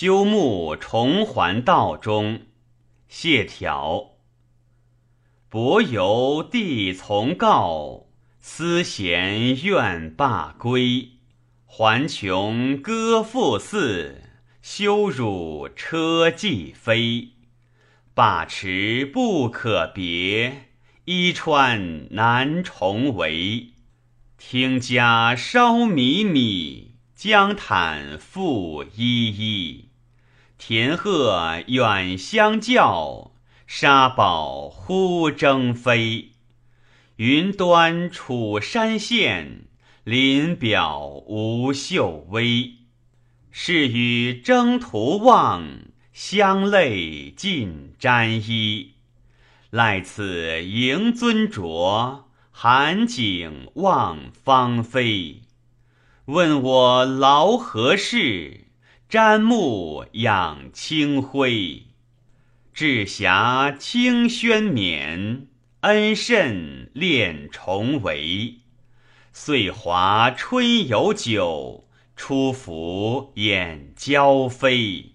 修木重还道中，谢眺。伯游弟从告，思贤愿罢归。还穷歌赋寺，羞辱车骑飞。罢迟不可别，衣穿难重围。听家烧米米，江坦复依依。田鹤远相叫，沙宝忽争飞。云端楚山现，林表无秀微。是与征途望。相泪尽沾衣，赖此迎尊酌，寒景望芳菲。问我劳何事？沾目仰清辉。至暇清轩冕，恩甚恋重围。岁华春有酒，初服燕交飞。